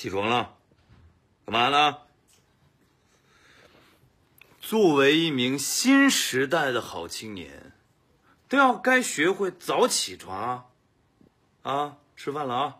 起床了干嘛呢？作为一名新时代的好青年都要该学会早起床啊啊吃饭了啊。